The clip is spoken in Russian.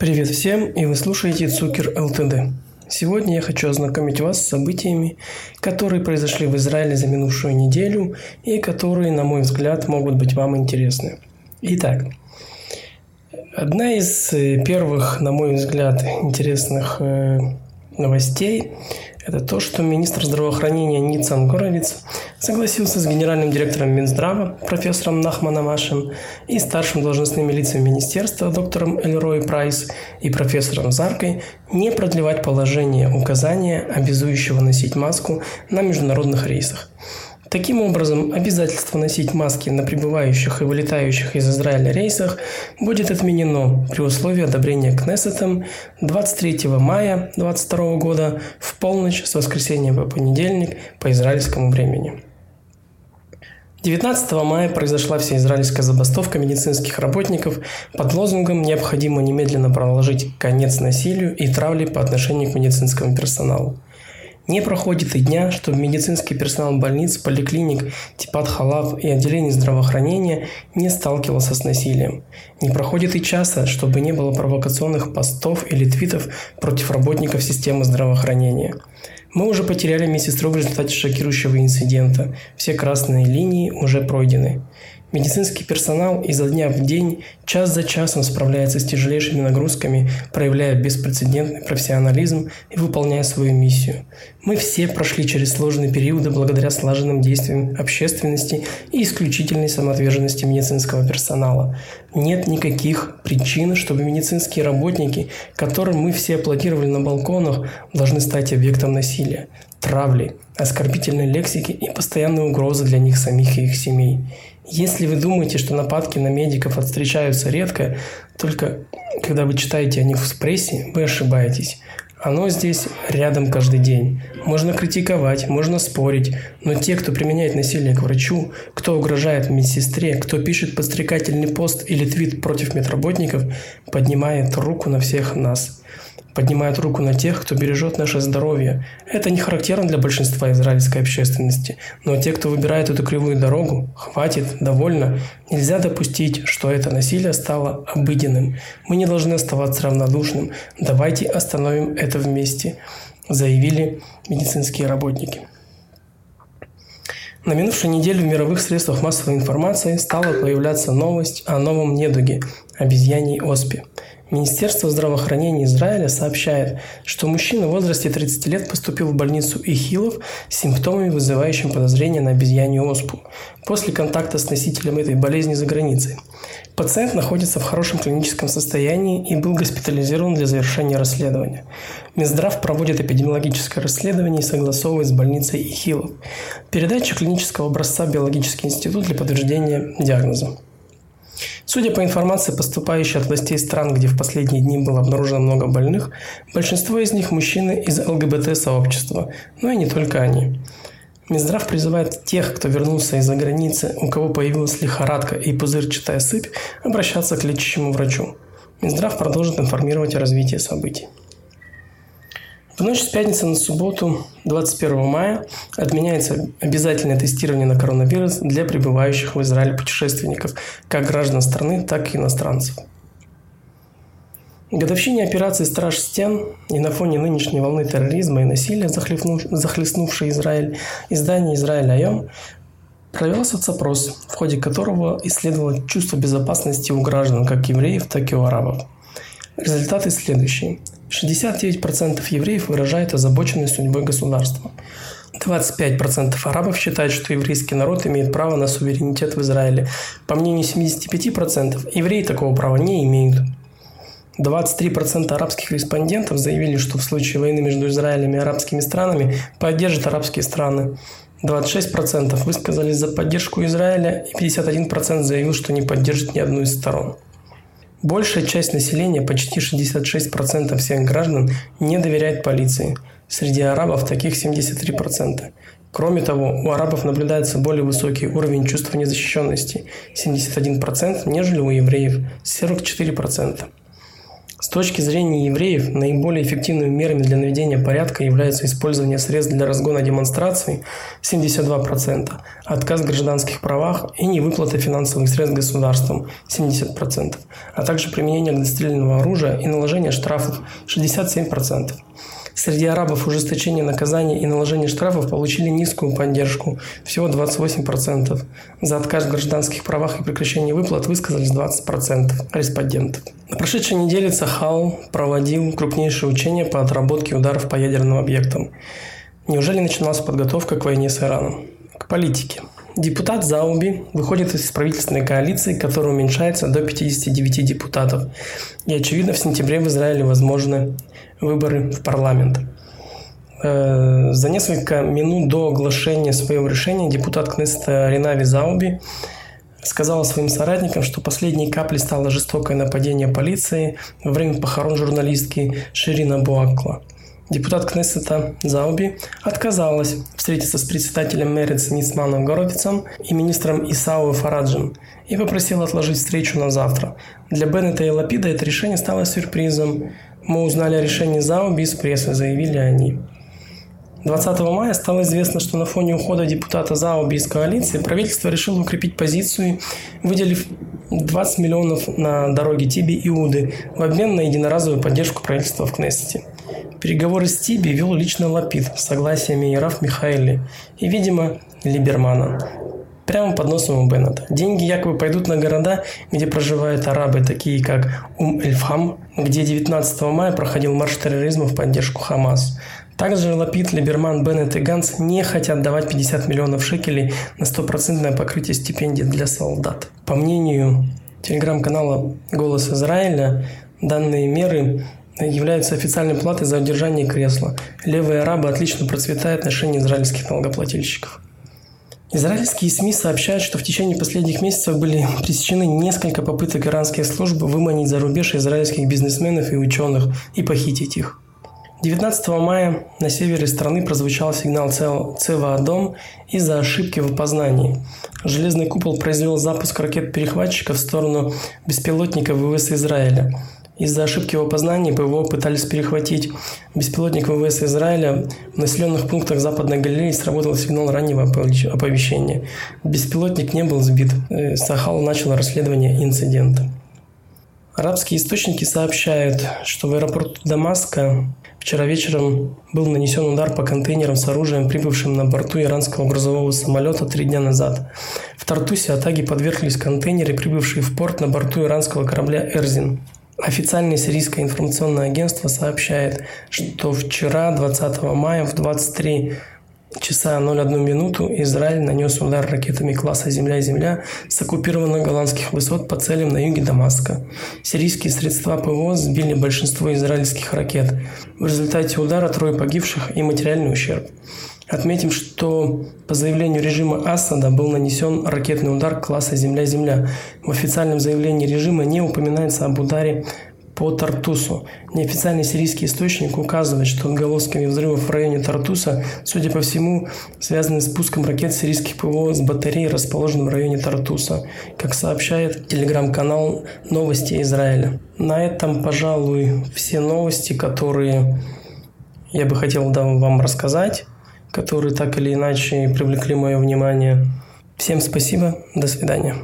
Привет всем, и вы слушаете Цукер ЛТД. Сегодня я хочу ознакомить вас с событиями, которые произошли в Израиле за минувшую неделю и которые, на мой взгляд, могут быть вам интересны. Итак, одна из э, первых, на мой взгляд, интересных э, новостей это то, что министр здравоохранения Ницан Горовиц согласился с генеральным директором Минздрава профессором Нахманом Ашем и старшим должностными лицами министерства доктором Эльрой Прайс и профессором Заркой не продлевать положение указания, обязующего носить маску на международных рейсах. Таким образом, обязательство носить маски на прибывающих и вылетающих из Израиля рейсах будет отменено при условии одобрения Кнессетом 23 мая 2022 года в полночь с воскресенья по понедельник по израильскому времени. 19 мая произошла всеизраильская забастовка медицинских работников под лозунгом «Необходимо немедленно проложить конец насилию и травле по отношению к медицинскому персоналу». Не проходит и дня, чтобы медицинский персонал больниц, поликлиник, типат халав и отделений здравоохранения не сталкивался с насилием. Не проходит и часа, чтобы не было провокационных постов или твитов против работников системы здравоохранения. Мы уже потеряли медсестру в результате шокирующего инцидента. Все красные линии уже пройдены. Медицинский персонал изо дня в день, час за часом справляется с тяжелейшими нагрузками, проявляя беспрецедентный профессионализм и выполняя свою миссию. Мы все прошли через сложные периоды благодаря слаженным действиям общественности и исключительной самоотверженности медицинского персонала. Нет никаких причин, чтобы медицинские работники, которым мы все аплодировали на балконах, должны стать объектом насилия, травли, оскорбительной лексики и постоянной угрозы для них самих и их семей. Если вы думаете, что нападки на медиков встречаются редко, только когда вы читаете о них в прессе, вы ошибаетесь. Оно здесь рядом каждый день. Можно критиковать, можно спорить, но те, кто применяет насилие к врачу, кто угрожает медсестре, кто пишет подстрекательный пост или твит против медработников, поднимает руку на всех нас поднимают руку на тех, кто бережет наше здоровье. Это не характерно для большинства израильской общественности, но те, кто выбирает эту кривую дорогу, хватит, довольно. Нельзя допустить, что это насилие стало обыденным. Мы не должны оставаться равнодушным. Давайте остановим это вместе, заявили медицинские работники. На минувшей неделе в мировых средствах массовой информации стала появляться новость о новом недуге – обезьяньей оспе. Министерство здравоохранения Израиля сообщает, что мужчина в возрасте 30 лет поступил в больницу Ихилов с симптомами, вызывающими подозрение на обезьянью оспу, после контакта с носителем этой болезни за границей. Пациент находится в хорошем клиническом состоянии и был госпитализирован для завершения расследования. Минздрав проводит эпидемиологическое расследование и согласовывает с больницей Ихилов. Передача клинического образца в биологический институт для подтверждения диагноза. Судя по информации, поступающей от властей стран, где в последние дни было обнаружено много больных, большинство из них мужчины из ЛГБТ-сообщества, но и не только они. Минздрав призывает тех, кто вернулся из-за границы, у кого появилась лихорадка и пузырчатая сыпь, обращаться к лечащему врачу. Минздрав продолжит информировать о развитии событий. В ночь с пятницы на субботу, 21 мая, отменяется обязательное тестирование на коронавирус для прибывающих в Израиль путешественников, как граждан страны, так и иностранцев. Годовщине операции «Страж стен» и на фоне нынешней волны терроризма и насилия, захлестнувшей Израиль, издание «Израиль Айом» провел соцопрос, в ходе которого исследовало чувство безопасности у граждан как евреев, так и у арабов. Результаты следующие. 69% евреев выражают озабоченность судьбой государства. 25% арабов считают, что еврейский народ имеет право на суверенитет в Израиле. По мнению 75%, евреи такого права не имеют. 23% арабских респондентов заявили, что в случае войны между Израилем и арабскими странами поддержат арабские страны. 26% высказались за поддержку Израиля и 51% заявил, что не поддержит ни одну из сторон. Большая часть населения, почти 66% всех граждан, не доверяет полиции. Среди арабов таких 73%. Кроме того, у арабов наблюдается более высокий уровень чувства незащищенности – 71%, нежели у евреев – 44%. С точки зрения евреев, наиболее эффективными мерами для наведения порядка являются использование средств для разгона демонстраций 72%, отказ в гражданских правах и невыплата финансовых средств государством 70%, а также применение огнестрельного оружия и наложение штрафов 67%. Среди арабов ужесточение наказаний и наложение штрафов получили низкую поддержку – всего 28%. За отказ в гражданских правах и прекращение выплат высказались 20% респондентов. На прошедшей неделе Цахал проводил крупнейшее учение по отработке ударов по ядерным объектам. Неужели начиналась подготовка к войне с Ираном? К политике. Депутат Зауби выходит из правительственной коалиции, которая уменьшается до 59 депутатов. И, очевидно, в сентябре в Израиле возможны выборы в парламент. Э, за несколько минут до оглашения своего решения депутат Кнеста Ринави Зауби сказала своим соратникам, что последней каплей стало жестокое нападение полиции во время похорон журналистки Ширина Буакла. Депутат Кнессета Зауби отказалась встретиться с председателем Мерец Ницманом Горовицем и министром Исау Фараджем и попросила отложить встречу на завтра. Для Беннета и Лапида это решение стало сюрпризом. Мы узнали о решении Зауби из прессы, заявили они. 20 мая стало известно, что на фоне ухода депутата Зауби из коалиции правительство решило укрепить позицию, выделив 20 миллионов на дороге Тиби и Уды в обмен на единоразовую поддержку правительства в Кнессете. Переговоры с Тиби вел лично Лапид с согласием Ераф Михаэли и, видимо, Либермана прямо под носом у Беннета. Деньги якобы пойдут на города, где проживают арабы, такие как Ум-Эльфхам, где 19 мая проходил марш терроризма в поддержку Хамас. Также Лапид, Либерман, Беннет и Ганс не хотят давать 50 миллионов шекелей на стопроцентное покрытие стипендий для солдат. По мнению телеграм-канала «Голос Израиля», данные меры являются официальной платой за удержание кресла. Левые арабы отлично процветают в отношении израильских налогоплательщиков. Израильские СМИ сообщают, что в течение последних месяцев были пресечены несколько попыток иранских служб выманить за рубеж израильских бизнесменов и ученых и похитить их. 19 мая на севере страны прозвучал сигнал ЦВА-дом из-за ошибки в опознании. Железный купол произвел запуск ракет-перехватчиков в сторону беспилотников ВВС Израиля. Из-за ошибки в опознании ПВО пытались перехватить беспилотник ВВС Израиля. В населенных пунктах Западной Галилеи сработал сигнал раннего оповещения. Беспилотник не был сбит. Э, Сахал начал расследование инцидента. Арабские источники сообщают, что в аэропорту Дамаска вчера вечером был нанесен удар по контейнерам с оружием, прибывшим на борту иранского грузового самолета три дня назад. В Тартусе атаки подверглись контейнеры, прибывшие в порт на борту иранского корабля «Эрзин». Официальное сирийское информационное агентство сообщает, что вчера, 20 мая, в 23 часа 01 минуту Израиль нанес удар ракетами класса «Земля-Земля» с оккупированных голландских высот по целям на юге Дамаска. Сирийские средства ПВО сбили большинство израильских ракет. В результате удара трое погибших и материальный ущерб. Отметим, что по заявлению режима Асада был нанесен ракетный удар класса «Земля-Земля». В официальном заявлении режима не упоминается об ударе по Тартусу. Неофициальный сирийский источник указывает, что отголосками взрывов в районе Тартуса, судя по всему, связаны с пуском ракет сирийских ПВО с батареи, расположенной в районе Тартуса, как сообщает телеграм-канал «Новости Израиля». На этом, пожалуй, все новости, которые я бы хотел вам рассказать которые так или иначе привлекли мое внимание. Всем спасибо, до свидания.